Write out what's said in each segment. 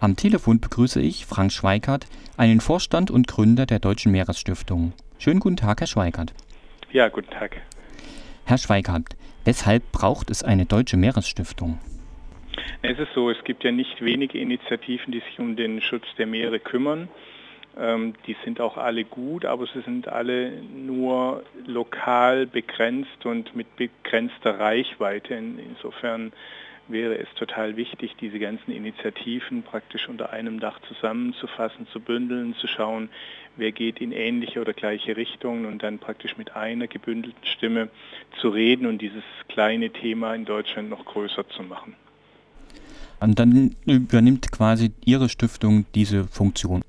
Am Telefon begrüße ich Frank Schweikart, einen Vorstand und Gründer der Deutschen Meeresstiftung. Schönen guten Tag, Herr Schweikart. Ja, guten Tag. Herr Schweikart, weshalb braucht es eine Deutsche Meeresstiftung? Es ist so, es gibt ja nicht wenige Initiativen, die sich um den Schutz der Meere kümmern. Ähm, die sind auch alle gut, aber sie sind alle nur lokal begrenzt und mit begrenzter Reichweite. Insofern wäre es total wichtig, diese ganzen Initiativen praktisch unter einem Dach zusammenzufassen, zu bündeln, zu schauen, wer geht in ähnliche oder gleiche Richtungen und dann praktisch mit einer gebündelten Stimme zu reden und dieses kleine Thema in Deutschland noch größer zu machen. Und dann übernimmt quasi Ihre Stiftung diese Funktion.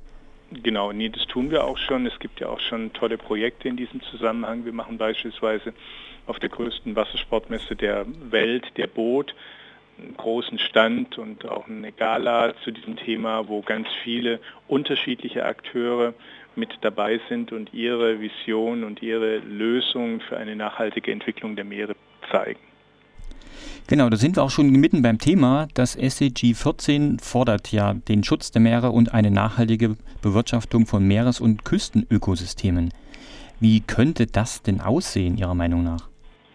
Genau, nee, das tun wir auch schon. Es gibt ja auch schon tolle Projekte in diesem Zusammenhang. Wir machen beispielsweise auf der größten Wassersportmesse der Welt, der Boot, einen großen Stand und auch eine Gala zu diesem Thema, wo ganz viele unterschiedliche Akteure mit dabei sind und ihre Vision und ihre Lösungen für eine nachhaltige Entwicklung der Meere zeigen. Genau, da sind wir auch schon mitten beim Thema. Das SCG 14 fordert ja den Schutz der Meere und eine nachhaltige Bewirtschaftung von Meeres- und Küstenökosystemen. Wie könnte das denn aussehen, Ihrer Meinung nach?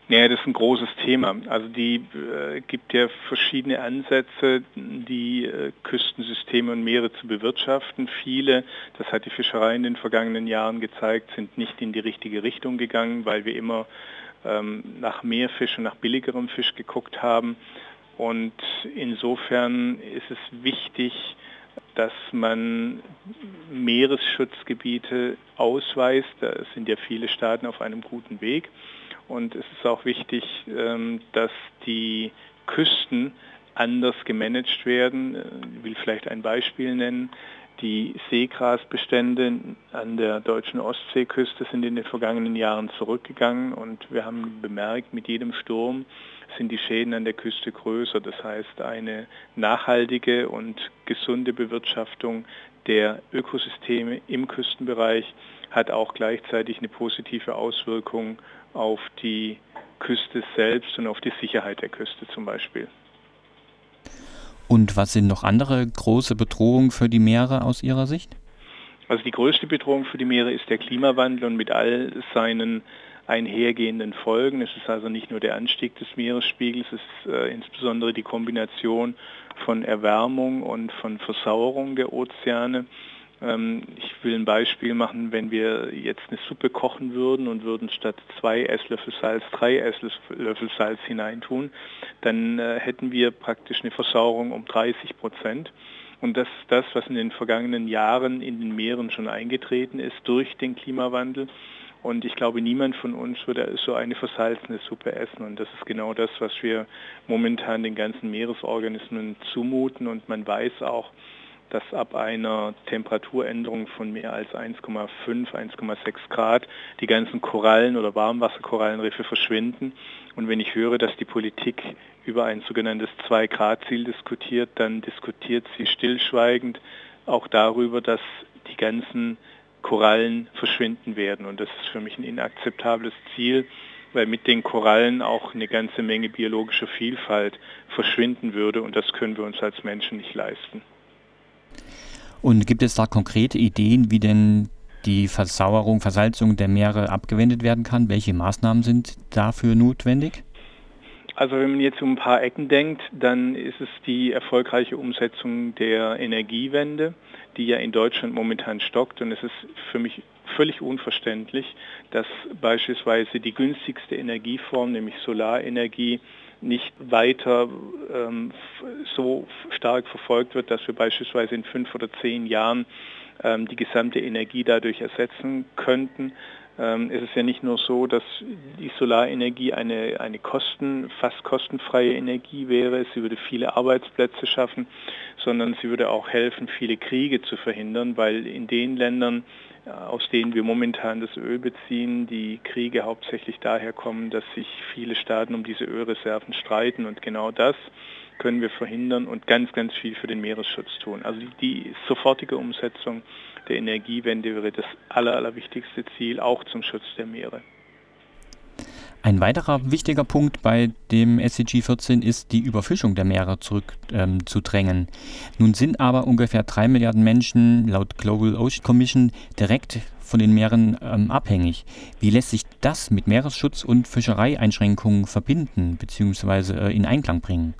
Ja, das ist ein großes Thema. Also die äh, gibt ja verschiedene Ansätze, die äh, Küstensysteme und Meere zu bewirtschaften. Viele, das hat die Fischerei in den vergangenen Jahren gezeigt, sind nicht in die richtige Richtung gegangen, weil wir immer ähm, nach mehr Fisch und nach billigerem Fisch geguckt haben. Und insofern ist es wichtig, dass man Meeresschutzgebiete ausweist. Da sind ja viele Staaten auf einem guten Weg. Und es ist auch wichtig, ähm, dass die Küsten anders gemanagt werden. Ich will vielleicht ein Beispiel nennen. Die Seegrasbestände an der deutschen Ostseeküste sind in den vergangenen Jahren zurückgegangen und wir haben bemerkt, mit jedem Sturm sind die Schäden an der Küste größer. Das heißt, eine nachhaltige und gesunde Bewirtschaftung der Ökosysteme im Küstenbereich hat auch gleichzeitig eine positive Auswirkung auf die Küste selbst und auf die Sicherheit der Küste zum Beispiel. Und was sind noch andere große Bedrohungen für die Meere aus Ihrer Sicht? Also die größte Bedrohung für die Meere ist der Klimawandel und mit all seinen einhergehenden Folgen. Es ist also nicht nur der Anstieg des Meeresspiegels, es ist äh, insbesondere die Kombination von Erwärmung und von Versauerung der Ozeane. Ähm, ich will ein Beispiel machen, wenn wir jetzt eine Suppe kochen würden und würden statt zwei Esslöffel Salz drei Esslöffel Salz hineintun, dann äh, hätten wir praktisch eine Versauerung um 30 Prozent. Und das ist das, was in den vergangenen Jahren in den Meeren schon eingetreten ist durch den Klimawandel. Und ich glaube, niemand von uns würde so eine versalzene Suppe essen. Und das ist genau das, was wir momentan den ganzen Meeresorganismen zumuten. Und man weiß auch, dass ab einer Temperaturänderung von mehr als 1,5, 1,6 Grad die ganzen Korallen oder Warmwasserkorallenriffe verschwinden. Und wenn ich höre, dass die Politik über ein sogenanntes 2-Grad-Ziel diskutiert, dann diskutiert sie stillschweigend auch darüber, dass die ganzen Korallen verschwinden werden. Und das ist für mich ein inakzeptables Ziel, weil mit den Korallen auch eine ganze Menge biologischer Vielfalt verschwinden würde. Und das können wir uns als Menschen nicht leisten. Und gibt es da konkrete Ideen, wie denn die Versauerung, Versalzung der Meere abgewendet werden kann? Welche Maßnahmen sind dafür notwendig? Also wenn man jetzt um ein paar Ecken denkt, dann ist es die erfolgreiche Umsetzung der Energiewende, die ja in Deutschland momentan stockt. Und es ist für mich völlig unverständlich, dass beispielsweise die günstigste Energieform, nämlich Solarenergie, nicht weiter ähm, so stark verfolgt wird, dass wir beispielsweise in fünf oder zehn Jahren ähm, die gesamte Energie dadurch ersetzen könnten. Ähm, es ist ja nicht nur so, dass die Solarenergie eine, eine kosten, fast kostenfreie Energie wäre, sie würde viele Arbeitsplätze schaffen, sondern sie würde auch helfen, viele Kriege zu verhindern, weil in den Ländern, aus denen wir momentan das Öl beziehen, die Kriege hauptsächlich daher kommen, dass sich viele Staaten um diese Ölreserven streiten. Und genau das können wir verhindern und ganz, ganz viel für den Meeresschutz tun. Also die, die sofortige Umsetzung der Energiewende wäre das aller, allerwichtigste Ziel, auch zum Schutz der Meere. Ein weiterer wichtiger Punkt bei dem SCG 14 ist die Überfischung der Meere zurückzudrängen. Ähm, Nun sind aber ungefähr drei Milliarden Menschen laut Global Ocean Commission direkt von den Meeren ähm, abhängig. Wie lässt sich das mit Meeresschutz und Fischereieinschränkungen verbinden bzw. Äh, in Einklang bringen?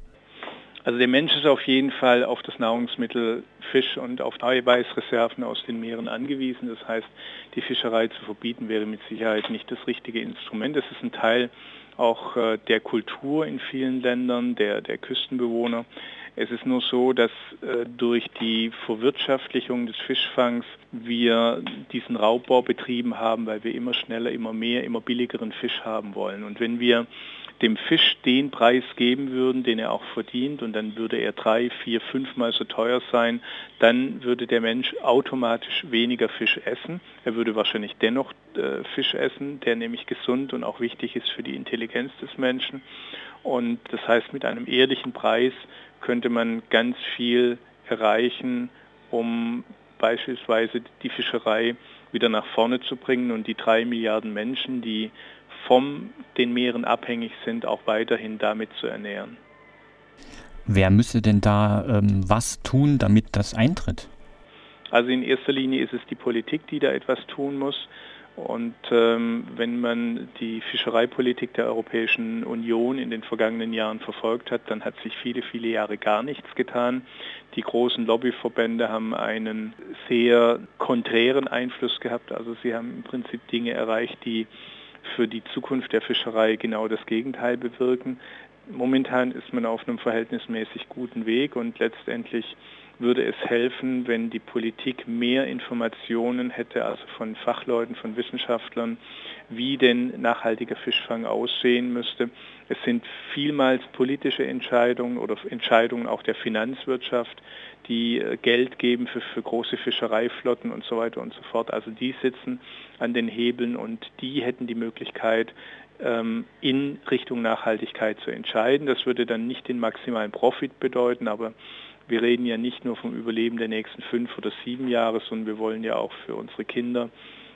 Also der Mensch ist auf jeden Fall auf das Nahrungsmittel Fisch und auf Eiweißreserven aus den Meeren angewiesen. Das heißt, die Fischerei zu verbieten wäre mit Sicherheit nicht das richtige Instrument. Es ist ein Teil auch äh, der Kultur in vielen Ländern, der, der Küstenbewohner. Es ist nur so, dass äh, durch die Verwirtschaftlichung des Fischfangs wir diesen Raubbau betrieben haben, weil wir immer schneller, immer mehr, immer billigeren Fisch haben wollen. Und wenn wir dem Fisch den Preis geben würden, den er auch verdient, und dann würde er drei, vier, fünfmal so teuer sein, dann würde der Mensch automatisch weniger Fisch essen. Er würde wahrscheinlich dennoch äh, Fisch essen, der nämlich gesund und auch wichtig ist für die Intelligenz des Menschen. Und das heißt, mit einem ehrlichen Preis könnte man ganz viel erreichen, um beispielsweise die Fischerei wieder nach vorne zu bringen und die drei Milliarden Menschen, die von den Meeren abhängig sind, auch weiterhin damit zu ernähren. Wer müsste denn da ähm, was tun, damit das eintritt? Also in erster Linie ist es die Politik, die da etwas tun muss. Und ähm, wenn man die Fischereipolitik der Europäischen Union in den vergangenen Jahren verfolgt hat, dann hat sich viele, viele Jahre gar nichts getan. Die großen Lobbyverbände haben einen sehr konträren Einfluss gehabt. Also sie haben im Prinzip Dinge erreicht, die für die Zukunft der Fischerei genau das Gegenteil bewirken. Momentan ist man auf einem verhältnismäßig guten Weg und letztendlich würde es helfen, wenn die Politik mehr Informationen hätte, also von Fachleuten, von Wissenschaftlern, wie denn nachhaltiger Fischfang aussehen müsste. Es sind vielmals politische Entscheidungen oder Entscheidungen auch der Finanzwirtschaft, die äh, Geld geben für, für große Fischereiflotten und so weiter und so fort. Also die sitzen an den Hebeln und die hätten die Möglichkeit, in Richtung Nachhaltigkeit zu entscheiden. Das würde dann nicht den maximalen Profit bedeuten, aber wir reden ja nicht nur vom Überleben der nächsten fünf oder sieben Jahre, sondern wir wollen ja auch für unsere Kinder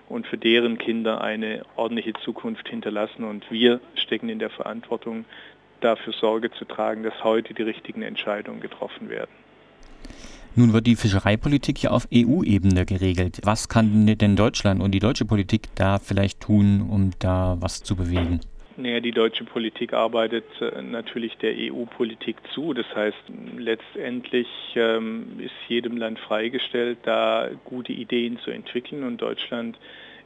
und für deren Kinder eine ordentliche Zukunft hinterlassen. Und wir stecken in der Verantwortung, dafür Sorge zu tragen, dass heute die richtigen Entscheidungen getroffen werden. Nun wird die Fischereipolitik ja auf EU-Ebene geregelt. Was kann denn Deutschland und die deutsche Politik da vielleicht tun, um da was zu bewegen? Naja, die deutsche Politik arbeitet äh, natürlich der EU-Politik zu. Das heißt, letztendlich ähm, ist jedem Land freigestellt, da gute Ideen zu entwickeln. Und Deutschland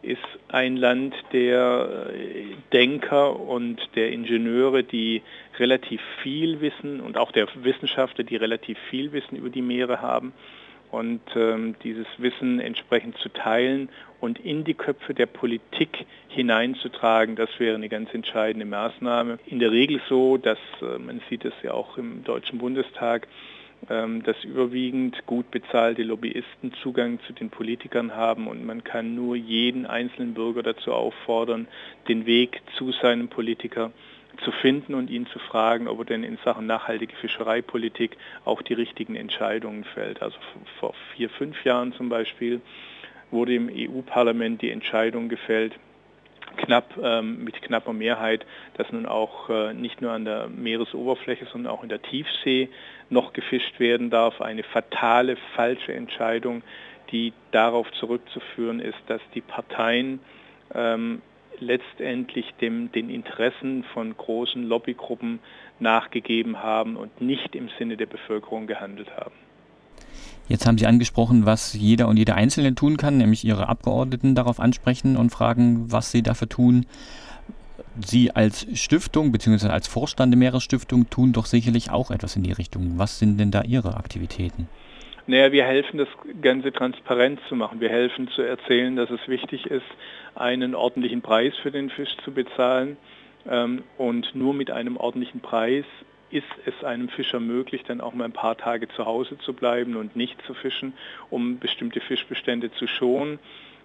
ist ein Land der äh, Denker und der Ingenieure, die relativ viel wissen und auch der Wissenschaftler, die relativ viel Wissen über die Meere haben und ähm, dieses Wissen entsprechend zu teilen und in die Köpfe der Politik hineinzutragen, das wäre eine ganz entscheidende Maßnahme. In der Regel so, dass äh, man sieht es ja auch im Deutschen Bundestag, dass überwiegend gut bezahlte Lobbyisten Zugang zu den Politikern haben und man kann nur jeden einzelnen Bürger dazu auffordern, den Weg zu seinem Politiker zu finden und ihn zu fragen, ob er denn in Sachen nachhaltige Fischereipolitik auch die richtigen Entscheidungen fällt. Also vor vier, fünf Jahren zum Beispiel wurde im EU-Parlament die Entscheidung gefällt, knapp ähm, mit knapper Mehrheit, dass nun auch äh, nicht nur an der Meeresoberfläche, sondern auch in der Tiefsee noch gefischt werden darf. Eine fatale, falsche Entscheidung, die darauf zurückzuführen ist, dass die Parteien ähm, letztendlich dem, den Interessen von großen Lobbygruppen nachgegeben haben und nicht im Sinne der Bevölkerung gehandelt haben. Jetzt haben Sie angesprochen, was jeder und jede Einzelne tun kann, nämlich Ihre Abgeordneten darauf ansprechen und fragen, was sie dafür tun. Sie als Stiftung bzw. als Vorstand der Meeresstiftung tun doch sicherlich auch etwas in die Richtung. Was sind denn da Ihre Aktivitäten? Naja, wir helfen, das Ganze transparent zu machen. Wir helfen zu erzählen, dass es wichtig ist, einen ordentlichen Preis für den Fisch zu bezahlen. Ähm, und nur mit einem ordentlichen Preis ist es einem Fischer möglich, dann auch mal ein paar Tage zu Hause zu bleiben und nicht zu fischen, um bestimmte Fischbestände zu schonen.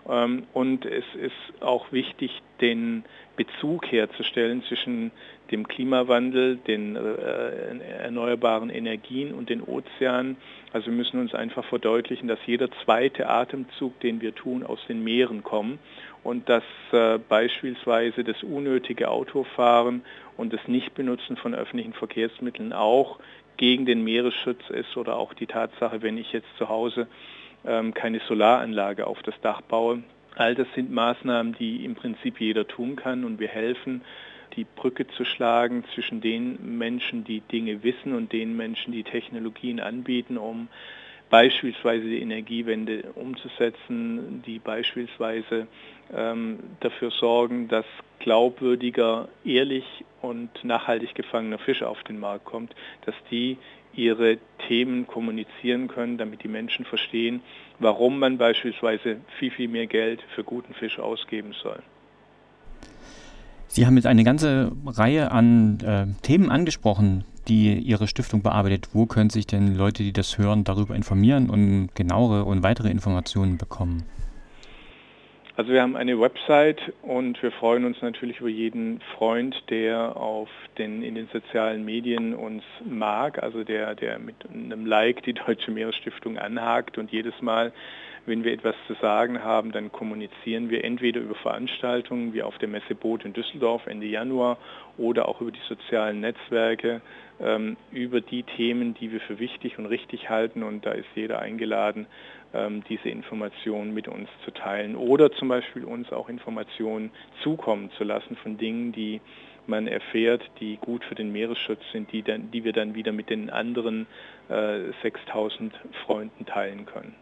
Ähm, und es ist auch wichtig, den Bezug herzustellen zwischen dem Klimawandel, den äh, erneuerbaren Energien und den Ozeanen. Also wir müssen uns einfach verdeutlichen, dass jeder zweite Atemzug, den wir tun, aus den Meeren kommt und dass äh, beispielsweise das unnötige Autofahren und das Nichtbenutzen von öffentlichen Verkehrsmitteln auch gegen den Meeresschutz ist oder auch die Tatsache, wenn ich jetzt zu Hause keine Solaranlage auf das Dach baue. All das sind Maßnahmen, die im Prinzip jeder tun kann und wir helfen, die Brücke zu schlagen zwischen den Menschen, die Dinge wissen und den Menschen, die Technologien anbieten, um beispielsweise die Energiewende umzusetzen, die beispielsweise ähm, dafür sorgen, dass glaubwürdiger, ehrlich und nachhaltig gefangener Fisch auf den Markt kommt, dass die ihre Themen kommunizieren können, damit die Menschen verstehen, warum man beispielsweise viel, viel mehr Geld für guten Fisch ausgeben soll. Sie haben jetzt eine ganze Reihe an äh, Themen angesprochen, die Ihre Stiftung bearbeitet. Wo können sich denn Leute, die das hören, darüber informieren und genauere und weitere Informationen bekommen? Also wir haben eine Website und wir freuen uns natürlich über jeden Freund, der auf den, in den sozialen Medien uns mag, also der, der mit einem Like die Deutsche Meeresstiftung anhakt. Und jedes Mal, wenn wir etwas zu sagen haben, dann kommunizieren wir entweder über Veranstaltungen wie auf der Messe Boot in Düsseldorf Ende Januar oder auch über die sozialen Netzwerke, über die Themen, die wir für wichtig und richtig halten und da ist jeder eingeladen, ähm, diese Informationen mit uns zu teilen oder zum Beispiel uns auch Informationen zukommen zu lassen von Dingen, die man erfährt, die gut für den Meeresschutz sind, die, dann, die wir dann wieder mit den anderen äh, 6000 Freunden teilen können.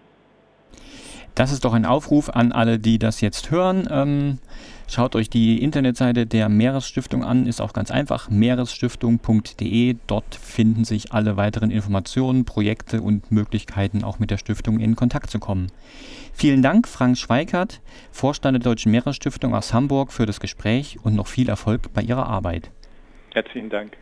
Das ist doch ein Aufruf an alle, die das jetzt hören. Ähm, schaut euch die Internetseite der Meeresstiftung an, ist auch ganz einfach, meeresstiftung.de. Dort finden sich alle weiteren Informationen, Projekte und Möglichkeiten, auch mit der Stiftung in Kontakt zu kommen. Vielen Dank, Frank Schweikert, Vorstand der Deutschen Meeresstiftung aus Hamburg, für das Gespräch und noch viel Erfolg bei Ihrer Arbeit. Herzlichen Dank.